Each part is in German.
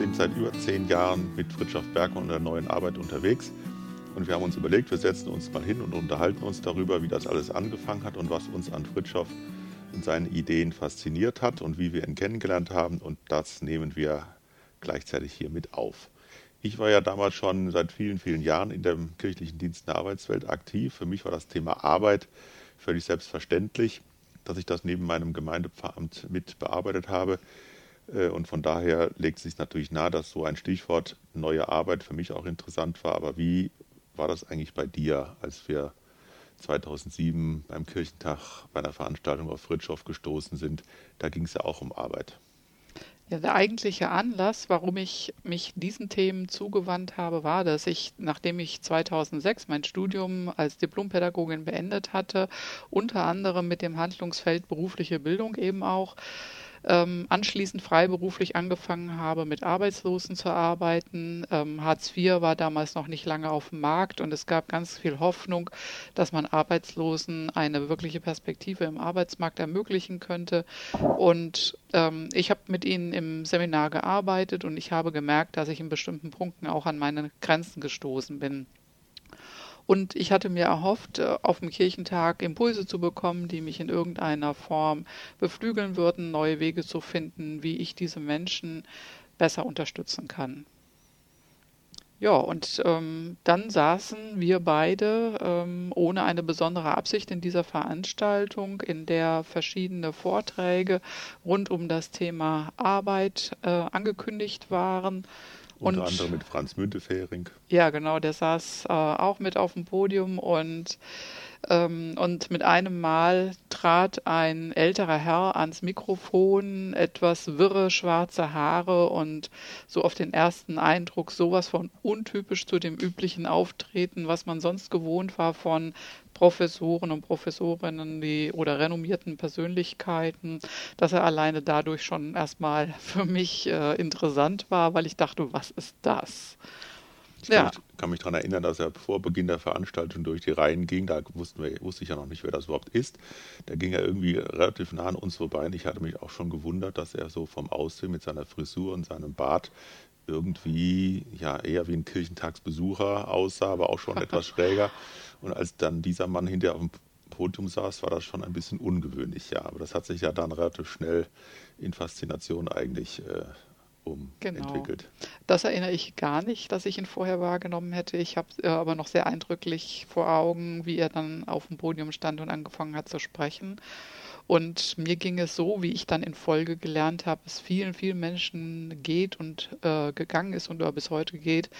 sind seit über zehn Jahren mit Fritjof Bergmann und der neuen Arbeit unterwegs. Und wir haben uns überlegt, wir setzen uns mal hin und unterhalten uns darüber, wie das alles angefangen hat und was uns an Fritjof und seinen Ideen fasziniert hat und wie wir ihn kennengelernt haben. Und das nehmen wir gleichzeitig hier mit auf. Ich war ja damals schon seit vielen, vielen Jahren in dem kirchlichen Dienst der Arbeitswelt aktiv. Für mich war das Thema Arbeit völlig selbstverständlich, dass ich das neben meinem Gemeindepfarramt mit bearbeitet habe. Äh, und von daher legt sich natürlich nahe, dass so ein Stichwort neue Arbeit für mich auch interessant war. Aber wie war das eigentlich bei dir, als wir 2007 beim Kirchentag bei einer Veranstaltung auf Fritschow gestoßen sind? Da ging es ja auch um Arbeit. Ja, der eigentliche Anlass, warum ich mich diesen Themen zugewandt habe, war, dass ich, nachdem ich 2006 mein Studium als Diplompädagogin beendet hatte, unter anderem mit dem Handlungsfeld berufliche Bildung eben auch, ähm, anschließend freiberuflich angefangen habe, mit Arbeitslosen zu arbeiten. Ähm, Hartz IV war damals noch nicht lange auf dem Markt und es gab ganz viel Hoffnung, dass man Arbeitslosen eine wirkliche Perspektive im Arbeitsmarkt ermöglichen könnte. Und ähm, ich habe mit ihnen im Seminar gearbeitet und ich habe gemerkt, dass ich in bestimmten Punkten auch an meine Grenzen gestoßen bin. Und ich hatte mir erhofft, äh, auf dem Kirchentag Impulse zu bekommen, die mich in irgendeiner Form beflügeln würden, neue Wege zu finden, wie ich diese Menschen besser unterstützen kann. Ja, und ähm, dann saßen wir beide ähm, ohne eine besondere Absicht in dieser Veranstaltung, in der verschiedene Vorträge rund um das Thema Arbeit äh, angekündigt waren. Unter und, anderem mit Franz Müntefering. Ja, genau, der saß äh, auch mit auf dem Podium und, und mit einem Mal trat ein älterer Herr ans Mikrofon, etwas wirre schwarze Haare und so auf den ersten Eindruck sowas von untypisch zu dem üblichen Auftreten, was man sonst gewohnt war von Professoren und Professorinnen die, oder renommierten Persönlichkeiten, dass er alleine dadurch schon erstmal für mich äh, interessant war, weil ich dachte, was ist das? Ich ja. kann, mich, kann mich daran erinnern, dass er vor Beginn der Veranstaltung durch die Reihen ging. Da wussten wir, wusste ich ja noch nicht, wer das überhaupt ist. Da ging er irgendwie relativ nah an uns vorbei. Und ich hatte mich auch schon gewundert, dass er so vom Aussehen mit seiner Frisur und seinem Bart irgendwie ja eher wie ein Kirchentagsbesucher aussah, aber auch schon etwas schräger. Und als dann dieser Mann hinterher auf dem Podium saß, war das schon ein bisschen ungewöhnlich, ja. Aber das hat sich ja dann relativ schnell in Faszination eigentlich äh, umentwickelt. Genau. Das erinnere ich gar nicht, dass ich ihn vorher wahrgenommen hätte. Ich habe äh, aber noch sehr eindrücklich vor Augen, wie er dann auf dem Podium stand und angefangen hat zu sprechen. Und mir ging es so, wie ich dann in Folge gelernt habe, es vielen, vielen Menschen geht und äh, gegangen ist und bis heute geht,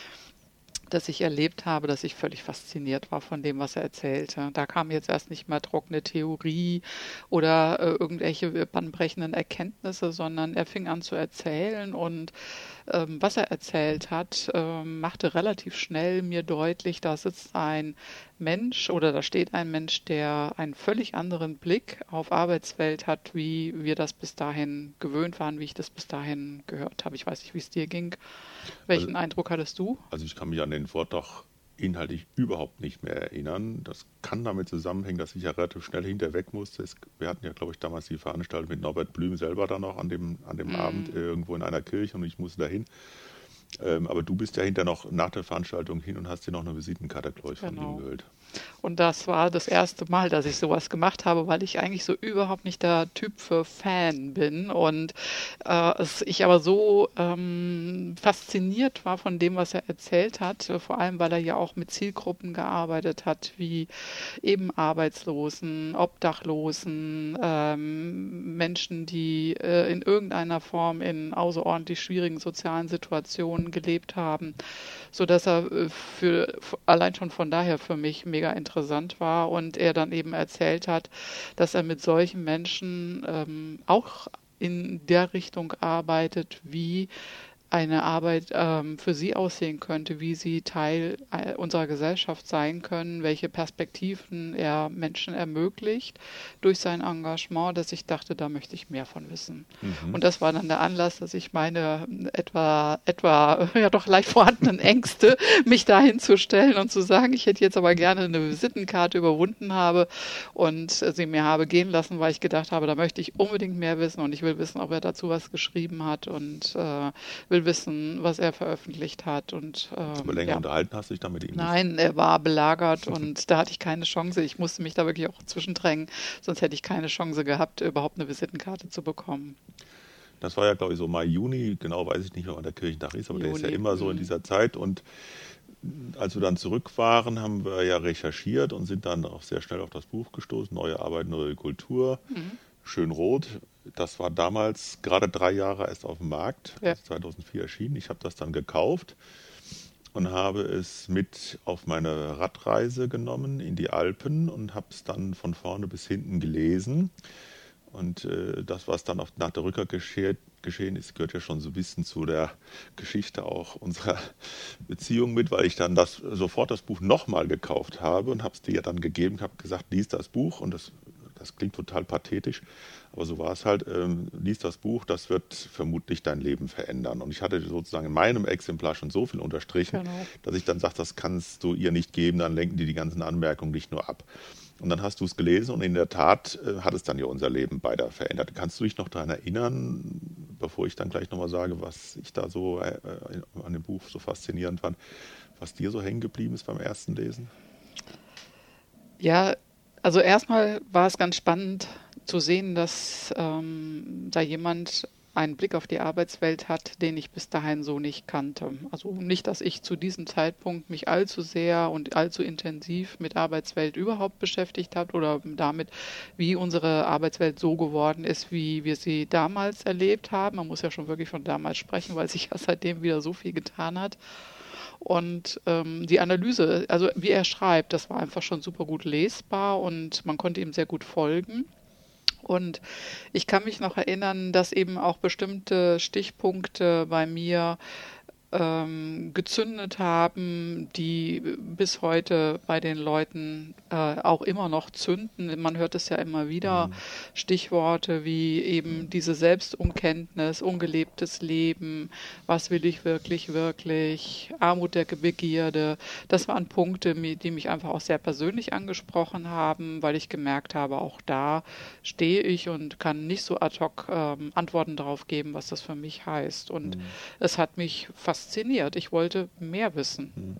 dass ich erlebt habe, dass ich völlig fasziniert war von dem, was er erzählte. Da kam jetzt erst nicht mal trockene Theorie oder äh, irgendwelche bahnbrechenden Erkenntnisse, sondern er fing an zu erzählen und ähm, was er erzählt hat, ähm, machte relativ schnell mir deutlich, da sitzt ein Mensch oder da steht ein Mensch, der einen völlig anderen Blick auf Arbeitswelt hat, wie wir das bis dahin gewöhnt waren, wie ich das bis dahin gehört habe. Ich weiß nicht, wie es dir ging. Welchen also, Eindruck hattest du? Also ich kann mich an den Vortrag inhaltlich überhaupt nicht mehr erinnern. Das kann damit zusammenhängen, dass ich ja relativ schnell hinterweg musste. Es, wir hatten ja, glaube ich, damals die Veranstaltung mit Norbert Blüm selber dann noch an dem, an dem mm. Abend irgendwo in einer Kirche und ich musste dahin. Ähm, aber du bist ja hinterher noch nach der Veranstaltung hin und hast dir noch eine Visitenkarte, glaube ich, von genau. ihm geholt. Und das war das erste Mal, dass ich sowas gemacht habe, weil ich eigentlich so überhaupt nicht der Typ für Fan bin. Und äh, es, ich aber so ähm, fasziniert war von dem, was er erzählt hat, äh, vor allem weil er ja auch mit Zielgruppen gearbeitet hat, wie eben Arbeitslosen, Obdachlosen, ähm, Menschen, die äh, in irgendeiner Form in außerordentlich schwierigen sozialen Situationen gelebt haben, sodass er äh, für allein schon von daher für mich mega mega interessant war und er dann eben erzählt hat, dass er mit solchen Menschen ähm, auch in der Richtung arbeitet, wie eine Arbeit ähm, für sie aussehen könnte, wie sie Teil äh, unserer Gesellschaft sein können, welche Perspektiven er Menschen ermöglicht durch sein Engagement, dass ich dachte, da möchte ich mehr von wissen. Mhm. Und das war dann der Anlass, dass ich meine etwa, etwa ja doch leicht vorhandenen Ängste, mich dahin zu stellen und zu sagen, ich hätte jetzt aber gerne eine Visitenkarte überwunden habe und sie mir habe gehen lassen, weil ich gedacht habe, da möchte ich unbedingt mehr wissen und ich will wissen, ob er dazu was geschrieben hat und äh, will Allwissen, was er veröffentlicht hat. Und, ähm, Aber länger ja. unterhalten hast du dich dann mit ihm? Nein, er war belagert und da hatte ich keine Chance. Ich musste mich da wirklich auch zwischendrängen, sonst hätte ich keine Chance gehabt, überhaupt eine Visitenkarte zu bekommen. Das war ja, glaube ich, so Mai, Juni, genau weiß ich nicht, wann der Kirchentag ist, aber Juni. der ist ja immer so in mhm. dieser Zeit. Und als wir dann zurück waren, haben wir ja recherchiert und sind dann auch sehr schnell auf das Buch gestoßen, Neue Arbeit, Neue Kultur. Mhm. Schön rot. Das war damals gerade drei Jahre erst auf dem Markt, ja. 2004 erschienen. Ich habe das dann gekauft und habe es mit auf meine Radreise genommen in die Alpen und habe es dann von vorne bis hinten gelesen. Und äh, das, was dann auf, nach der Rückkehr geschehen, geschehen ist, gehört ja schon so ein bisschen zu der Geschichte auch unserer Beziehung mit, weil ich dann das, sofort das Buch nochmal gekauft habe und habe es dir dann gegeben, habe gesagt, lies das Buch und das, das klingt total pathetisch, aber so war es halt, ähm, lies das Buch, das wird vermutlich dein Leben verändern. Und ich hatte sozusagen in meinem Exemplar schon so viel unterstrichen, genau. dass ich dann sage, das kannst du ihr nicht geben, dann lenken die die ganzen Anmerkungen nicht nur ab. Und dann hast du es gelesen und in der Tat äh, hat es dann ja unser Leben beide verändert. Kannst du dich noch daran erinnern, bevor ich dann gleich nochmal sage, was ich da so äh, äh, an dem Buch so faszinierend fand, was dir so hängen geblieben ist beim ersten Lesen? Ja, also erstmal war es ganz spannend zu sehen, dass ähm, da jemand einen Blick auf die Arbeitswelt hat, den ich bis dahin so nicht kannte. Also nicht, dass ich zu diesem Zeitpunkt mich allzu sehr und allzu intensiv mit Arbeitswelt überhaupt beschäftigt habe oder damit, wie unsere Arbeitswelt so geworden ist, wie wir sie damals erlebt haben. Man muss ja schon wirklich von damals sprechen, weil sich ja seitdem wieder so viel getan hat. Und ähm, die Analyse, also wie er schreibt, das war einfach schon super gut lesbar und man konnte ihm sehr gut folgen. Und ich kann mich noch erinnern, dass eben auch bestimmte Stichpunkte bei mir ähm, gezündet haben, die bis heute bei den Leuten äh, auch immer noch zünden. Man hört es ja immer wieder. Mhm. Stichworte wie eben diese Selbstumkenntnis, ungelebtes Leben, was will ich wirklich, wirklich, Armut der Begierde. Das waren Punkte, die mich einfach auch sehr persönlich angesprochen haben, weil ich gemerkt habe, auch da stehe ich und kann nicht so ad hoc ähm, Antworten darauf geben, was das für mich heißt. Und mhm. es hat mich fast fasziniert. Ich wollte mehr wissen. Hm.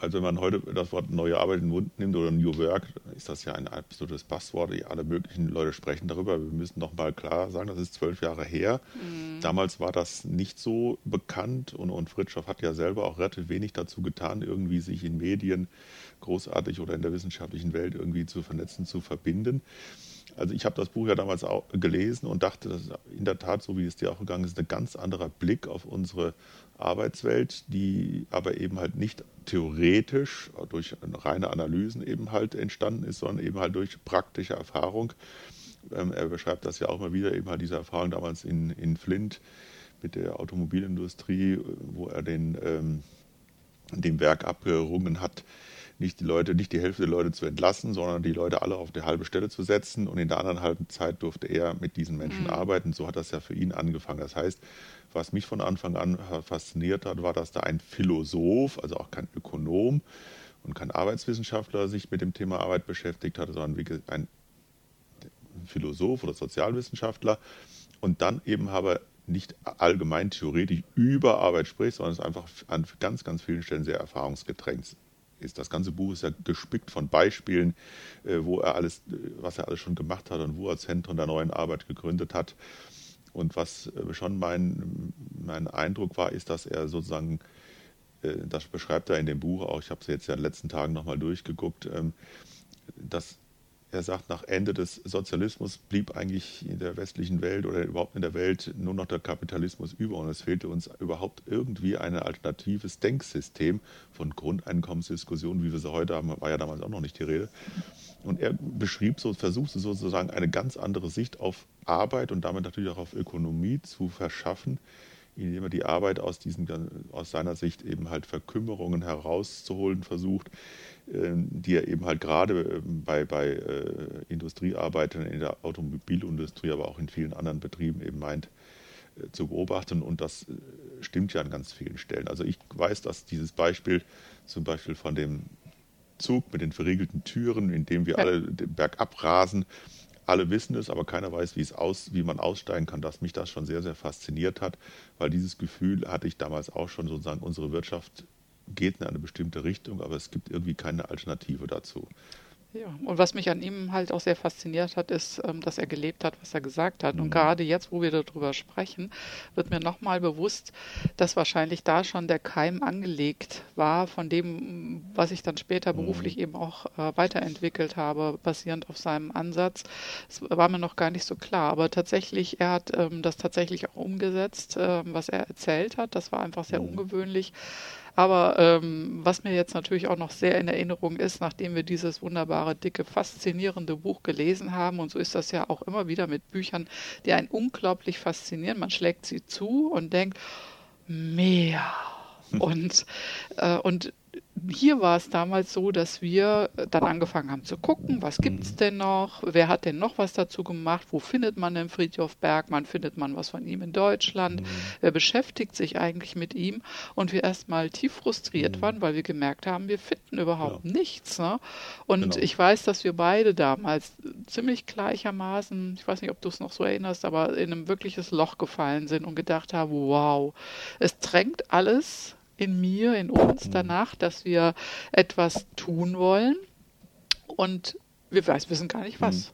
Also wenn man heute das Wort neue Arbeit in den Mund nimmt oder New Work, ist das ja ein absolutes Passwort. Alle möglichen Leute sprechen darüber. Wir müssen noch mal klar sagen, das ist zwölf Jahre her. Mhm. Damals war das nicht so bekannt und, und Fritschow hat ja selber auch relativ wenig dazu getan, irgendwie sich in Medien großartig oder in der wissenschaftlichen Welt irgendwie zu vernetzen, zu verbinden. Also ich habe das Buch ja damals auch gelesen und dachte, das ist in der Tat, so wie es dir auch gegangen ist, ein ganz anderer Blick auf unsere Arbeitswelt, die aber eben halt nicht theoretisch durch reine Analysen eben halt entstanden ist, sondern eben halt durch praktische Erfahrung. Ähm, er beschreibt das ja auch mal wieder, eben halt diese Erfahrung damals in, in Flint mit der Automobilindustrie, wo er den, ähm, dem Werk abgerungen hat, nicht die Leute, nicht die Hälfte der Leute zu entlassen, sondern die Leute alle auf die halbe Stelle zu setzen und in der anderen halben Zeit durfte er mit diesen Menschen mhm. arbeiten. So hat das ja für ihn angefangen. Das heißt, was mich von Anfang an fasziniert hat, war, dass da ein Philosoph, also auch kein Ökonom und kein Arbeitswissenschaftler sich mit dem Thema Arbeit beschäftigt hat, sondern ein Philosoph oder Sozialwissenschaftler und dann eben aber nicht allgemein theoretisch über Arbeit spricht, sondern es einfach an ganz, ganz vielen Stellen sehr erfahrungsgetränkt ist. Das ganze Buch ist ja gespickt von Beispielen, äh, wo er alles, was er alles schon gemacht hat und wo er Zentren der neuen Arbeit gegründet hat. Und was äh, schon mein, mein Eindruck war, ist, dass er sozusagen, äh, das beschreibt er in dem Buch auch, ich habe es jetzt ja in den letzten Tagen nochmal durchgeguckt, ähm, dass er sagt, nach Ende des Sozialismus blieb eigentlich in der westlichen Welt oder überhaupt in der Welt nur noch der Kapitalismus über und es fehlte uns überhaupt irgendwie ein alternatives Denksystem von Grundeinkommensdiskussionen, wie wir sie heute haben, war ja damals auch noch nicht die Rede. Und er beschrieb so, versuchte sozusagen eine ganz andere Sicht auf Arbeit und damit natürlich auch auf Ökonomie zu verschaffen, indem er die Arbeit aus, diesen, aus seiner Sicht eben halt Verkümmerungen herauszuholen versucht, ähm, die er eben halt gerade ähm, bei, bei äh, Industriearbeitern in der Automobilindustrie, aber auch in vielen anderen Betrieben eben meint äh, zu beobachten. Und das äh, stimmt ja an ganz vielen Stellen. Also ich weiß, dass dieses Beispiel zum Beispiel von dem Zug mit den verriegelten Türen, in dem wir alle bergab rasen, alle wissen es, aber keiner weiß, wie, es aus, wie man aussteigen kann, dass mich das schon sehr, sehr fasziniert hat, weil dieses Gefühl hatte ich damals auch schon, sozusagen, unsere Wirtschaft geht in eine bestimmte Richtung, aber es gibt irgendwie keine Alternative dazu. Ja, und was mich an ihm halt auch sehr fasziniert hat, ist, ähm, dass er gelebt hat, was er gesagt hat. Und Mhm. gerade jetzt, wo wir darüber sprechen, wird mir nochmal bewusst, dass wahrscheinlich da schon der Keim angelegt war von dem, was ich dann später Mhm. beruflich eben auch äh, weiterentwickelt habe, basierend auf seinem Ansatz. Es war mir noch gar nicht so klar, aber tatsächlich, er hat ähm, das tatsächlich auch umgesetzt, ähm, was er erzählt hat. Das war einfach sehr Mhm. ungewöhnlich. Aber ähm, was mir jetzt natürlich auch noch sehr in Erinnerung ist, nachdem wir dieses wunderbare, dicke, faszinierende Buch gelesen haben, und so ist das ja auch immer wieder mit Büchern, die einen unglaublich faszinieren. Man schlägt sie zu und denkt, mehr. Und, äh, und hier war es damals so, dass wir dann angefangen haben zu gucken, was gibt es denn noch, wer hat denn noch was dazu gemacht, wo findet man denn Friedhof Bergmann, findet man was von ihm in Deutschland, wer beschäftigt sich eigentlich mit ihm? Und wir erstmal tief frustriert waren, weil wir gemerkt haben, wir finden überhaupt nichts. Ne? Und Genau. ich weiß, dass wir beide damals ziemlich gleichermaßen, ich weiß nicht, ob du es noch so erinnerst, aber in ein wirkliches Loch gefallen sind und gedacht haben, wow, es drängt alles in mir, in uns danach, dass wir etwas tun wollen. Und wir weiß, wissen gar nicht was.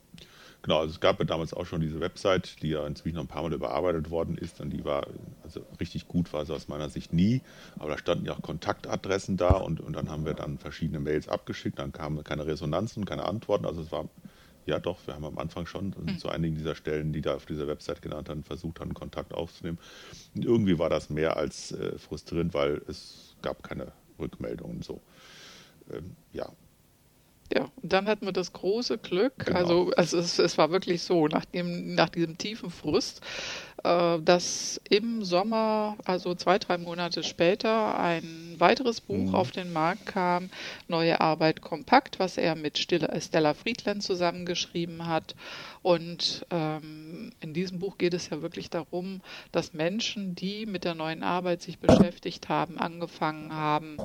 Genau, also es gab ja damals auch schon diese Website, die ja inzwischen noch ein paar Mal überarbeitet worden ist und die war, also richtig gut war sie aus meiner Sicht nie, aber da standen ja auch Kontaktadressen da und, und dann haben wir dann verschiedene Mails abgeschickt, dann kamen keine Resonanzen, keine Antworten, also es war, ja doch, wir haben am Anfang schon zu einigen dieser Stellen, die da auf dieser Website genannt haben, versucht haben, Kontakt aufzunehmen. Und irgendwie war das mehr als äh, frustrierend, weil es gab keine Rückmeldungen so. Ähm, ja, Ja, und dann hatten wir das große Glück, Genau. also, also es, es war wirklich so, nach, dem, nach diesem tiefen Frust, dass im Sommer, also zwei, drei Monate später, ein weiteres Buch auf den Markt kam, Neue Arbeit kompakt, was er mit Stella, Stella Friedland zusammengeschrieben hat. Und ähm, in diesem Buch geht es ja wirklich darum, dass Menschen, die mit der neuen Arbeit sich beschäftigt haben, angefangen haben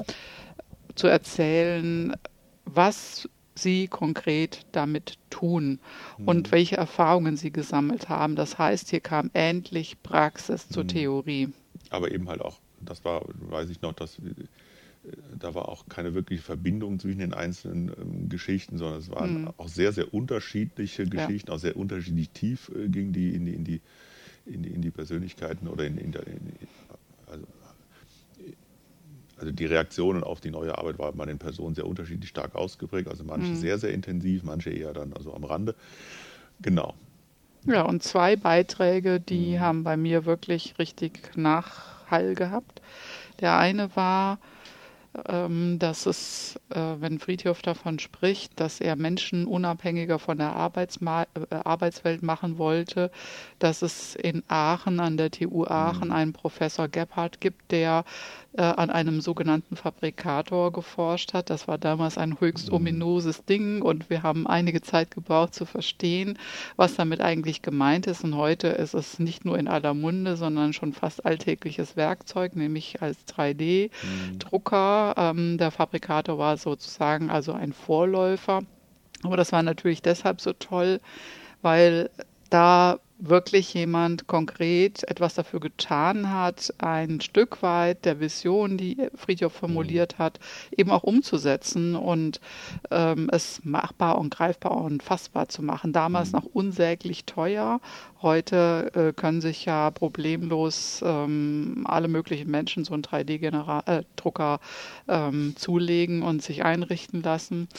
zu erzählen, was sie konkret damit tun und welche Erfahrungen sie gesammelt haben. Das heißt, hier kam endlich Praxis zur Theorie. aber eben halt auch, das war, weiß ich noch, dass äh, da war auch keine wirkliche Verbindung zwischen den einzelnen ähm, Geschichten, sondern es waren auch sehr, sehr unterschiedliche Geschichten, auch sehr unterschiedlich tief äh, gingen die in die, in die, in die, in die Persönlichkeiten oder in, in, der, in also die Reaktionen auf die neue Arbeit waren bei den Personen sehr unterschiedlich stark ausgeprägt, also manche sehr, sehr intensiv, manche eher dann also am Rande. Genau. Ja, und zwei Beiträge, Mhm. die haben bei mir wirklich richtig Nachhall gehabt. Der eine war, dass es, äh, wenn Friedhof davon spricht, dass er Menschen unabhängiger von der Arbeitsma äh, Arbeitswelt machen wollte, dass es in Aachen, an der TU Aachen, einen Professor Gebhardt gibt, der äh, an einem sogenannten Fabrikator geforscht hat. Das war damals ein höchst ominöses Ding und wir haben einige Zeit gebraucht zu verstehen, was damit eigentlich gemeint ist. Und heute ist es nicht nur in aller Munde, sondern schon fast alltägliches Werkzeug, nämlich als 3D-Drucker. Ähm, der Fabrikator war sozusagen also ein Vorläufer. Aber das war natürlich deshalb so toll, weil da wirklich jemand konkret etwas dafür getan hat, ein Stück weit der Vision, die Friedhof formuliert hat, eben auch umzusetzen und ähm, es machbar und greifbar und fassbar zu machen. Damals noch unsäglich teuer. Heute äh, können sich ja problemlos ähm, alle möglichen Menschen so einen 3D-Drucker ähm, zulegen und sich einrichten lassen.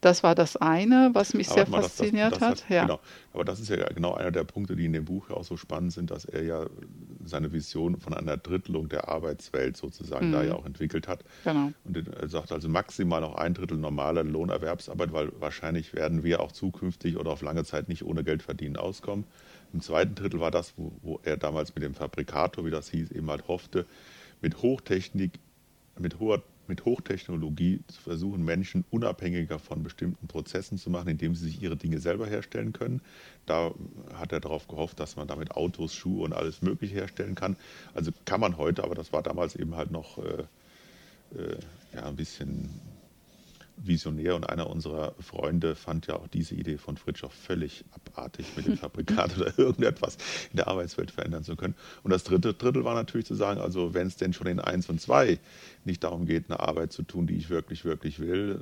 Das war das eine, was mich sehr mal, das- das- fasziniert das hat. Ja. Genau. Aber das ist ja genau einer der Punkte, die in dem Buch ja auch so spannend sind, dass er ja seine Vision von einer Drittelung der Arbeitswelt sozusagen da ja auch entwickelt hat. Genau. Und er sagt also maximal noch ein Drittel normaler Lohnerwerbsarbeit, weil wahrscheinlich werden wir auch zukünftig oder auf lange Zeit nicht ohne Geld verdienen auskommen. Im zweiten Drittel war das, wo, wo er damals mit dem Fabrikator, wie das hieß, eben halt hoffte, mit Hochtechnik, mit hoher mit Hochtechnologie zu versuchen, Menschen unabhängiger von bestimmten Prozessen zu machen, indem sie sich ihre Dinge selber herstellen können. Da hat er darauf gehofft, dass man damit Autos, Schuhe und alles Mögliche herstellen kann. Also kann man heute, aber das war damals eben halt noch äh, äh, ja, ein bisschen visionär und einer unserer Freunde fand ja auch diese Idee von Fritschow völlig abartig, mit dem Fabrikat oder irgendetwas in der Arbeitswelt verändern zu können. Und das dritte Drittel war natürlich zu sagen, also wenn es denn schon in eins und zwei nicht darum geht, eine Arbeit zu tun, die ich wirklich, wirklich will,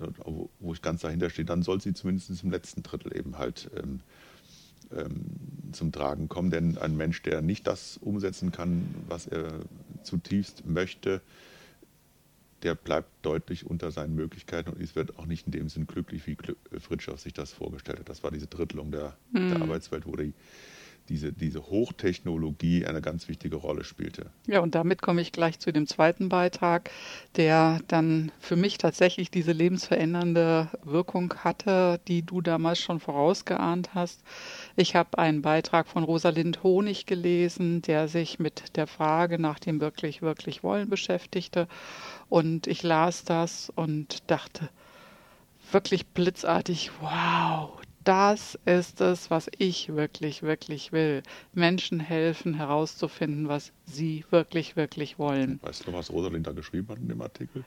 wo ich ganz dahinter stehe, dann soll sie zumindest im letzten Drittel eben halt ähm, ähm, zum Tragen kommen. Denn ein Mensch, der nicht das umsetzen kann, was er zutiefst möchte, der bleibt deutlich unter seinen Möglichkeiten und es wird auch nicht in dem Sinn glücklich, wie Fritschow sich das vorgestellt hat. Das war diese Drittelung der, mhm. der Arbeitswelt, wo die diese, diese Hochtechnologie eine ganz wichtige Rolle spielte. Ja, und damit komme ich gleich zu dem zweiten Beitrag, der dann für mich tatsächlich diese lebensverändernde Wirkung hatte, die du damals schon vorausgeahnt hast. Ich habe einen Beitrag von Rosalind Honig gelesen, der sich mit der Frage nach dem wirklich, wirklich Wollen beschäftigte. Und ich las das und dachte, wirklich blitzartig, wow, das ist es, was ich wirklich, wirklich will. Menschen helfen herauszufinden, was sie wirklich, wirklich wollen. Weißt du, was Rosalind da geschrieben hat in dem Artikel?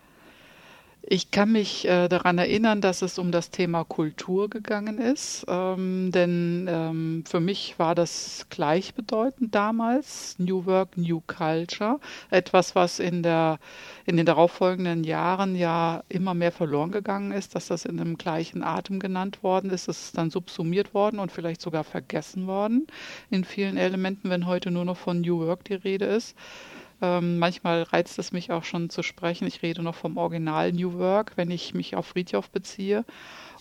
Ich kann mich äh, daran erinnern, dass es um das Thema Kultur gegangen ist, ähm, denn ähm, für mich war das gleichbedeutend damals, New Work, New Culture, etwas, was in, der, in den darauffolgenden Jahren ja immer mehr verloren gegangen ist, dass das in einem gleichen Atem genannt worden ist, es ist dann subsumiert worden und vielleicht sogar vergessen worden in vielen Elementen, wenn heute nur noch von New Work die Rede ist. Ähm, manchmal reizt es mich auch schon zu sprechen. Ich rede noch vom Original New Work, wenn ich mich auf Friedhof beziehe.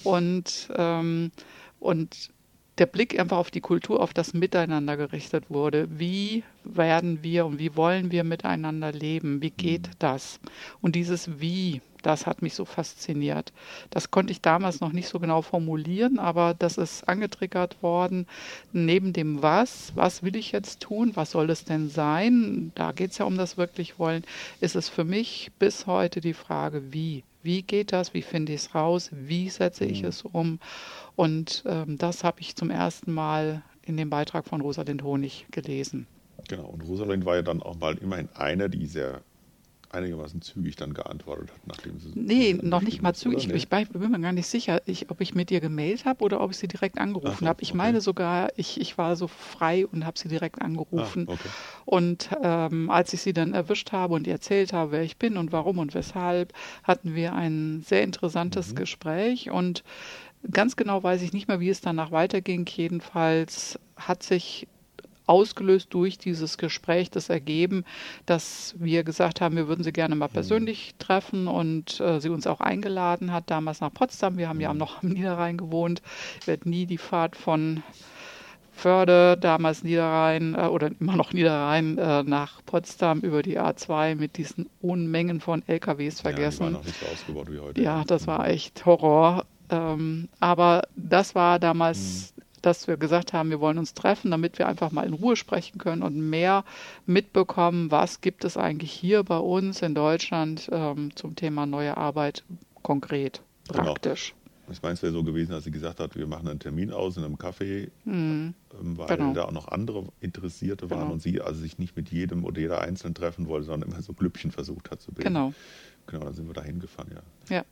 Und, ähm, und der Blick einfach auf die Kultur, auf das Miteinander gerichtet wurde. Wie werden wir und wie wollen wir miteinander leben? Wie geht mhm. das? Und dieses Wie, das hat mich so fasziniert. Das konnte ich damals noch nicht so genau formulieren, aber das ist angetriggert worden. Neben dem Was, was will ich jetzt tun? Was soll es denn sein? Da geht es ja um das wirklich wollen. Ist es für mich bis heute die Frage, wie? Wie geht das? Wie finde ich es raus? Wie setze ich mhm. es um? Und ähm, das habe ich zum ersten Mal in dem Beitrag von Rosalind Honig gelesen. Genau, und Rosalind war ja dann auch mal immerhin eine, die sehr einigermaßen zügig dann geantwortet hat, nachdem sie. Nee, noch nicht mal zügig. Nee? Ich bin mir gar nicht sicher, ich, ob ich mit ihr gemailt habe oder ob ich sie direkt angerufen so, habe. Ich okay. meine sogar, ich, ich war so frei und habe sie direkt angerufen. Ah, okay. Und ähm, als ich sie dann erwischt habe und ihr erzählt habe, wer ich bin und warum und weshalb, hatten wir ein sehr interessantes mhm. Gespräch und Ganz genau weiß ich nicht mehr, wie es danach weiterging. Jedenfalls hat sich ausgelöst durch dieses Gespräch das ergeben, dass wir gesagt haben, wir würden sie gerne mal mhm. persönlich treffen und äh, sie uns auch eingeladen hat, damals nach Potsdam. Wir haben ja mhm. noch am Niederrhein gewohnt. Ich werde nie die Fahrt von Förde, damals Niederrhein äh, oder immer noch Niederrhein äh, nach Potsdam über die A2 mit diesen Unmengen von LKWs vergessen. Ja, die waren noch nicht so ausgebaut wie heute. Ja, das war echt Horror. Ähm, aber das war damals, mhm. Dass wir gesagt haben, wir wollen uns treffen, damit wir einfach mal in Ruhe sprechen können und mehr mitbekommen, was gibt es eigentlich hier bei uns in Deutschland ähm, zum Thema neue Arbeit konkret, genau. praktisch. Genau. Ich meine, es wäre so gewesen, dass sie gesagt hat, wir machen einen Termin aus in einem Café, mhm. weil genau. da auch noch andere Interessierte waren genau. und sie also sich nicht mit jedem oder jeder einzeln treffen wollte, sondern immer so Glüppchen versucht hat zu bilden. Genau. Genau, dann sind wir da hingefahren, ja. Ja.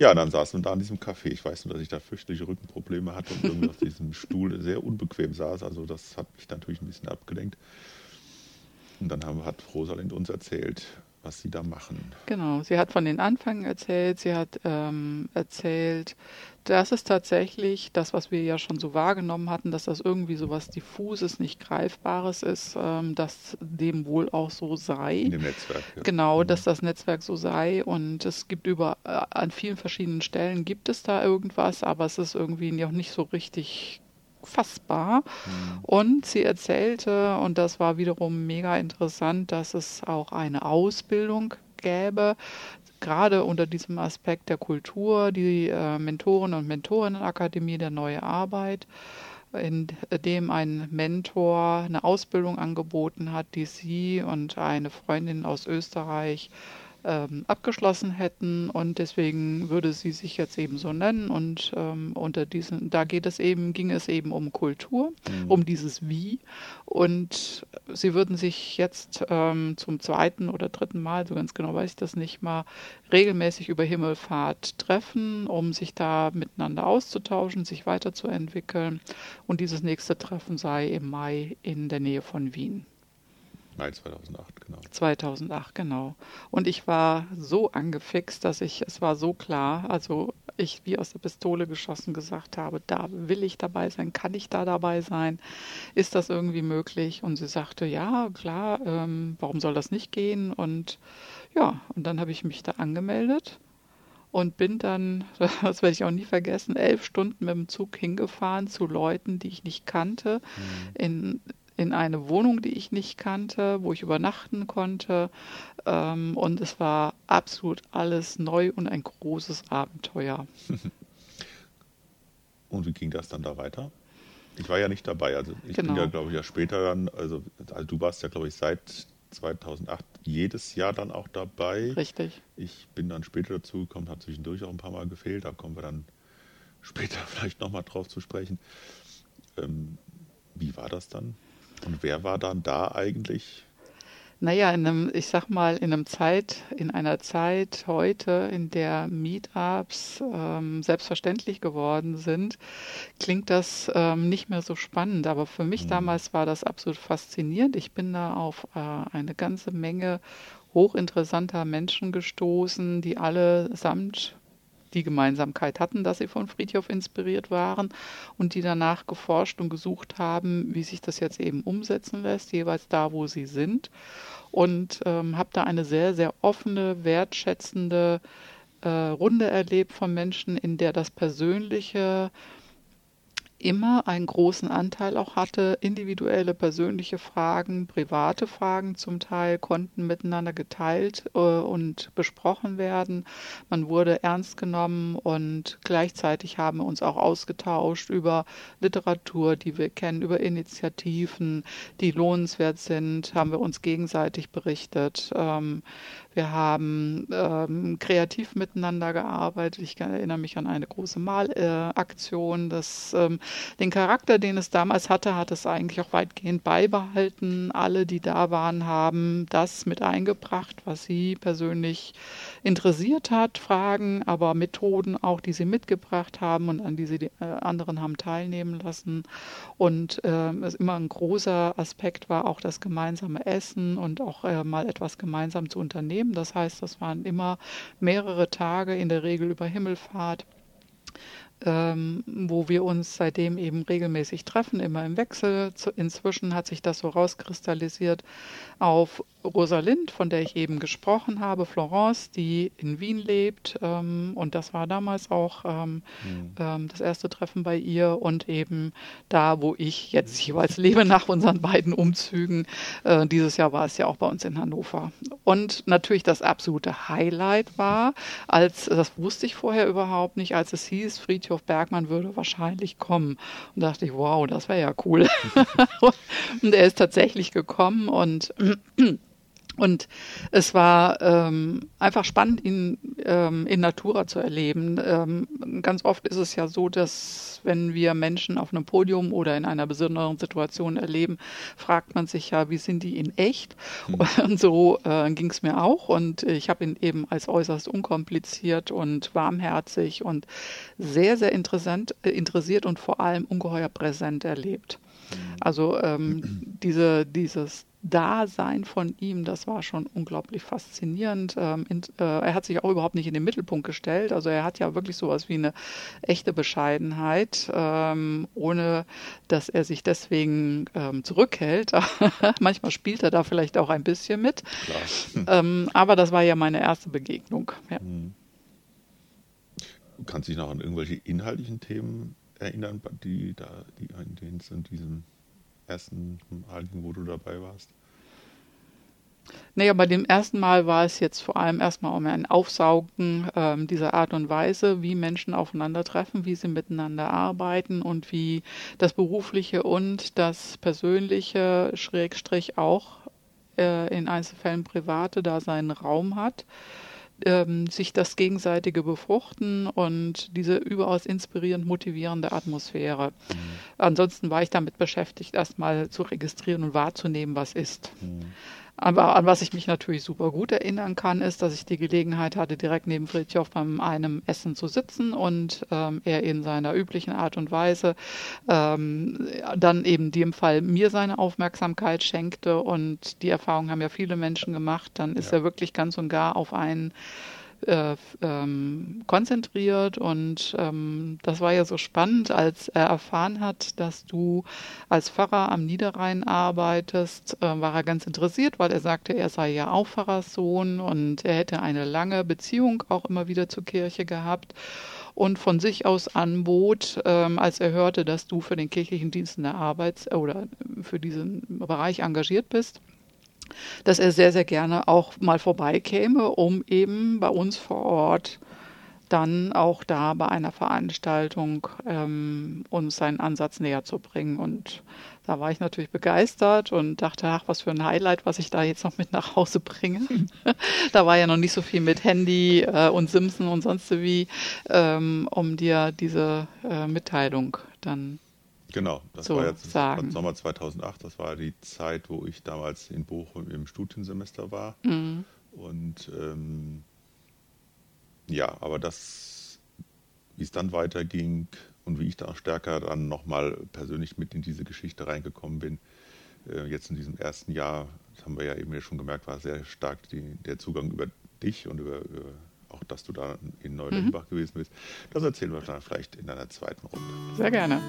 Ja, dann saßen wir da in diesem Café. Ich weiß nur, dass ich da fürchterliche Rückenprobleme hatte und irgendwie auf diesem Stuhl sehr unbequem saß. Also das hat mich natürlich ein bisschen abgelenkt. Und dann haben, hat Rosalind uns erzählt, was sie da machen. Genau, sie hat von den Anfängen erzählt, sie hat ähm, erzählt, das ist tatsächlich das, was wir ja schon so wahrgenommen hatten, dass das irgendwie so was Diffuses, nicht Greifbares ist, ähm, dass dem wohl auch so sei. In dem Netzwerk. Ja. Genau, mhm. dass das Netzwerk so sei und es gibt über, äh, an vielen verschiedenen Stellen gibt es da irgendwas, aber es ist irgendwie noch nicht so richtig fassbar. Mhm. Und sie erzählte, und das war wiederum mega interessant, dass es auch eine Ausbildung gäbe, gerade unter diesem Aspekt der Kultur, die äh, Mentoren- und Mentorinnenakademie der Neue Arbeit, in dem ein Mentor eine Ausbildung angeboten hat, die sie und eine Freundin aus Österreich ähm, abgeschlossen hätten und deswegen würde sie sich jetzt eben so nennen und ähm, unter diesen, da geht es eben, ging es eben um Kultur, mhm. um dieses Wie und sie würden sich jetzt ähm, zum zweiten oder dritten Mal, so ganz genau weiß ich das nicht mal, regelmäßig über Himmelfahrt treffen, um sich da miteinander auszutauschen, sich weiterzuentwickeln und dieses nächste Treffen sei im Mai in der Nähe von Wien. Nein, 2008, genau. 2008, genau. Und ich war so angefixt, dass ich, es war so klar, also ich wie aus der Pistole geschossen gesagt habe, da will ich dabei sein, kann ich da dabei sein, ist das irgendwie möglich? Und sie sagte, ja, klar, ähm, warum soll das nicht gehen? Und ja, und dann habe ich mich da angemeldet und bin dann, das werde ich auch nie vergessen, elf Stunden mit dem Zug hingefahren zu Leuten, die ich nicht kannte, mhm. in in eine Wohnung, die ich nicht kannte, wo ich übernachten konnte. Ähm, und es war absolut alles neu und ein großes Abenteuer. und wie ging das dann da weiter? Ich war ja nicht dabei. Also ich genau. bin ja, glaube ich, ja später dann, also, also du warst ja, glaube ich, seit 2008 jedes Jahr dann auch dabei. Richtig. Ich bin dann später dazu gekommen, hat zwischendurch auch ein paar Mal gefehlt. Da kommen wir dann später vielleicht nochmal drauf zu sprechen. Ähm, wie war das dann? Und wer war dann da eigentlich? Naja, in einem, ich sag mal, in einem Zeit, in einer Zeit heute, in der Meetups ähm, selbstverständlich geworden sind, klingt das ähm, nicht mehr so spannend. Aber für mich mhm. damals war das absolut faszinierend. Ich bin da auf äh, eine ganze Menge hochinteressanter Menschen gestoßen, die allesamt die Gemeinsamkeit hatten, dass sie von Friedhof inspiriert waren und die danach geforscht und gesucht haben, wie sich das jetzt eben umsetzen lässt, jeweils da, wo sie sind. Und ähm, habe da eine sehr, sehr offene, wertschätzende äh, Runde erlebt von Menschen, in der das Persönliche immer einen großen Anteil auch hatte. Individuelle, persönliche Fragen, private Fragen zum Teil konnten miteinander geteilt äh, und besprochen werden. Man wurde ernst genommen und gleichzeitig haben wir uns auch ausgetauscht über Literatur, die wir kennen, über Initiativen, die lohnenswert sind, haben wir uns gegenseitig berichtet. Ähm, wir haben ähm, kreativ miteinander gearbeitet. Ich erinnere mich an eine große Malaktion. Äh, den Charakter, den es damals hatte, hat es eigentlich auch weitgehend beibehalten. Alle, die da waren, haben das mit eingebracht, was sie persönlich interessiert hat, Fragen, aber Methoden auch, die sie mitgebracht haben und an die sie die äh, anderen haben teilnehmen lassen. Und äh, es immer ein großer Aspekt war auch das gemeinsame Essen und auch äh, mal etwas gemeinsam zu unternehmen. Das heißt, das waren immer mehrere Tage, in der Regel über Himmelfahrt ähm, wo wir uns seitdem eben regelmäßig treffen, immer im Wechsel. Inzwischen hat sich das so rauskristallisiert auf Rosalind, von der ich eben gesprochen habe, Florence, die in Wien lebt. Ähm, und das war damals auch ähm, mhm. ähm, das erste Treffen bei ihr und eben da, wo ich jetzt jeweils lebe nach unseren beiden Umzügen. Äh, dieses Jahr war es ja auch bei uns in Hannover. Und natürlich das absolute Highlight war, als, das wusste ich vorher überhaupt nicht, als es hieß, Friedhof Bergmann würde wahrscheinlich kommen. Und dachte ich, wow, das wäre ja cool. und er ist tatsächlich gekommen und und es war ähm, einfach spannend, ihn ähm, in Natura zu erleben. Ähm, ganz oft ist es ja so, dass wenn wir Menschen auf einem Podium oder in einer besonderen Situation erleben, fragt man sich ja, wie sind die in echt? Mhm. Und so äh, ging es mir auch. Und ich habe ihn eben als äußerst unkompliziert und warmherzig und sehr, sehr interessant, äh, interessiert und vor allem ungeheuer präsent erlebt. Mhm. Also ähm, diese, dieses Dasein von ihm, das war schon unglaublich faszinierend. Ähm, in, äh, er hat sich auch überhaupt nicht in den Mittelpunkt gestellt. Also er hat ja wirklich sowas wie eine echte Bescheidenheit, ähm, ohne dass er sich deswegen ähm, zurückhält. Manchmal spielt er da vielleicht auch ein bisschen mit. Ähm, aber das war ja meine erste Begegnung. Ja. Mhm. Du kannst dich noch an irgendwelche inhaltlichen Themen erinnern, die da, die in diesem ersten Mal, wo du dabei warst? Naja, bei dem ersten Mal war es jetzt vor allem erstmal um ein Aufsaugen ähm, dieser Art und Weise, wie Menschen aufeinandertreffen, wie sie miteinander arbeiten und wie das Berufliche und das Persönliche, Schrägstrich auch äh, in Einzelfällen private da seinen Raum hat ähm, sich das gegenseitige befruchten und diese überaus inspirierend motivierende Atmosphäre. Mhm. Ansonsten war ich damit beschäftigt, erstmal zu registrieren und wahrzunehmen, was ist. Mhm. Aber an was ich mich natürlich super gut erinnern kann, ist, dass ich die Gelegenheit hatte, direkt neben Fritjof beim einem Essen zu sitzen und ähm, er in seiner üblichen Art und Weise ähm, dann eben dem Fall mir seine Aufmerksamkeit schenkte und die Erfahrung haben ja viele Menschen gemacht, dann ist ja. er wirklich ganz und gar auf einen äh, ähm, konzentriert und ähm, das war ja so spannend, als er erfahren hat, dass du als Pfarrer am Niederrhein arbeitest, äh, war er ganz interessiert, weil er sagte, er sei ja auch Pfarrerssohn und er hätte eine lange Beziehung auch immer wieder zur Kirche gehabt und von sich aus anbot, ähm, als er hörte, dass du für den kirchlichen Dienst in der Arbeit oder für diesen Bereich engagiert bist dass er sehr, sehr gerne auch mal vorbeikäme, um eben bei uns vor Ort dann auch da bei einer Veranstaltung ähm, uns seinen Ansatz näher zu bringen. Und da war ich natürlich begeistert und dachte, ach, was für ein Highlight, was ich da jetzt noch mit nach Hause bringe. da war ja noch nicht so viel mit Handy äh, und Simpson und sonst wie, ähm, um dir diese äh, Mitteilung dann Genau, das so war jetzt sagen. Sommer 2008, das war die Zeit, wo ich damals in Bochum im Studiensemester war. Mhm. Und ähm, ja, aber das, wie es dann weiterging und wie ich da stärker dann nochmal persönlich mit in diese Geschichte reingekommen bin, äh, jetzt in diesem ersten Jahr, das haben wir ja eben ja schon gemerkt, war sehr stark die, der Zugang über dich und über, über auch, dass du da in Neulenbach mhm. gewesen bist. Das erzählen wir dann vielleicht in einer zweiten Runde. Sehr gerne.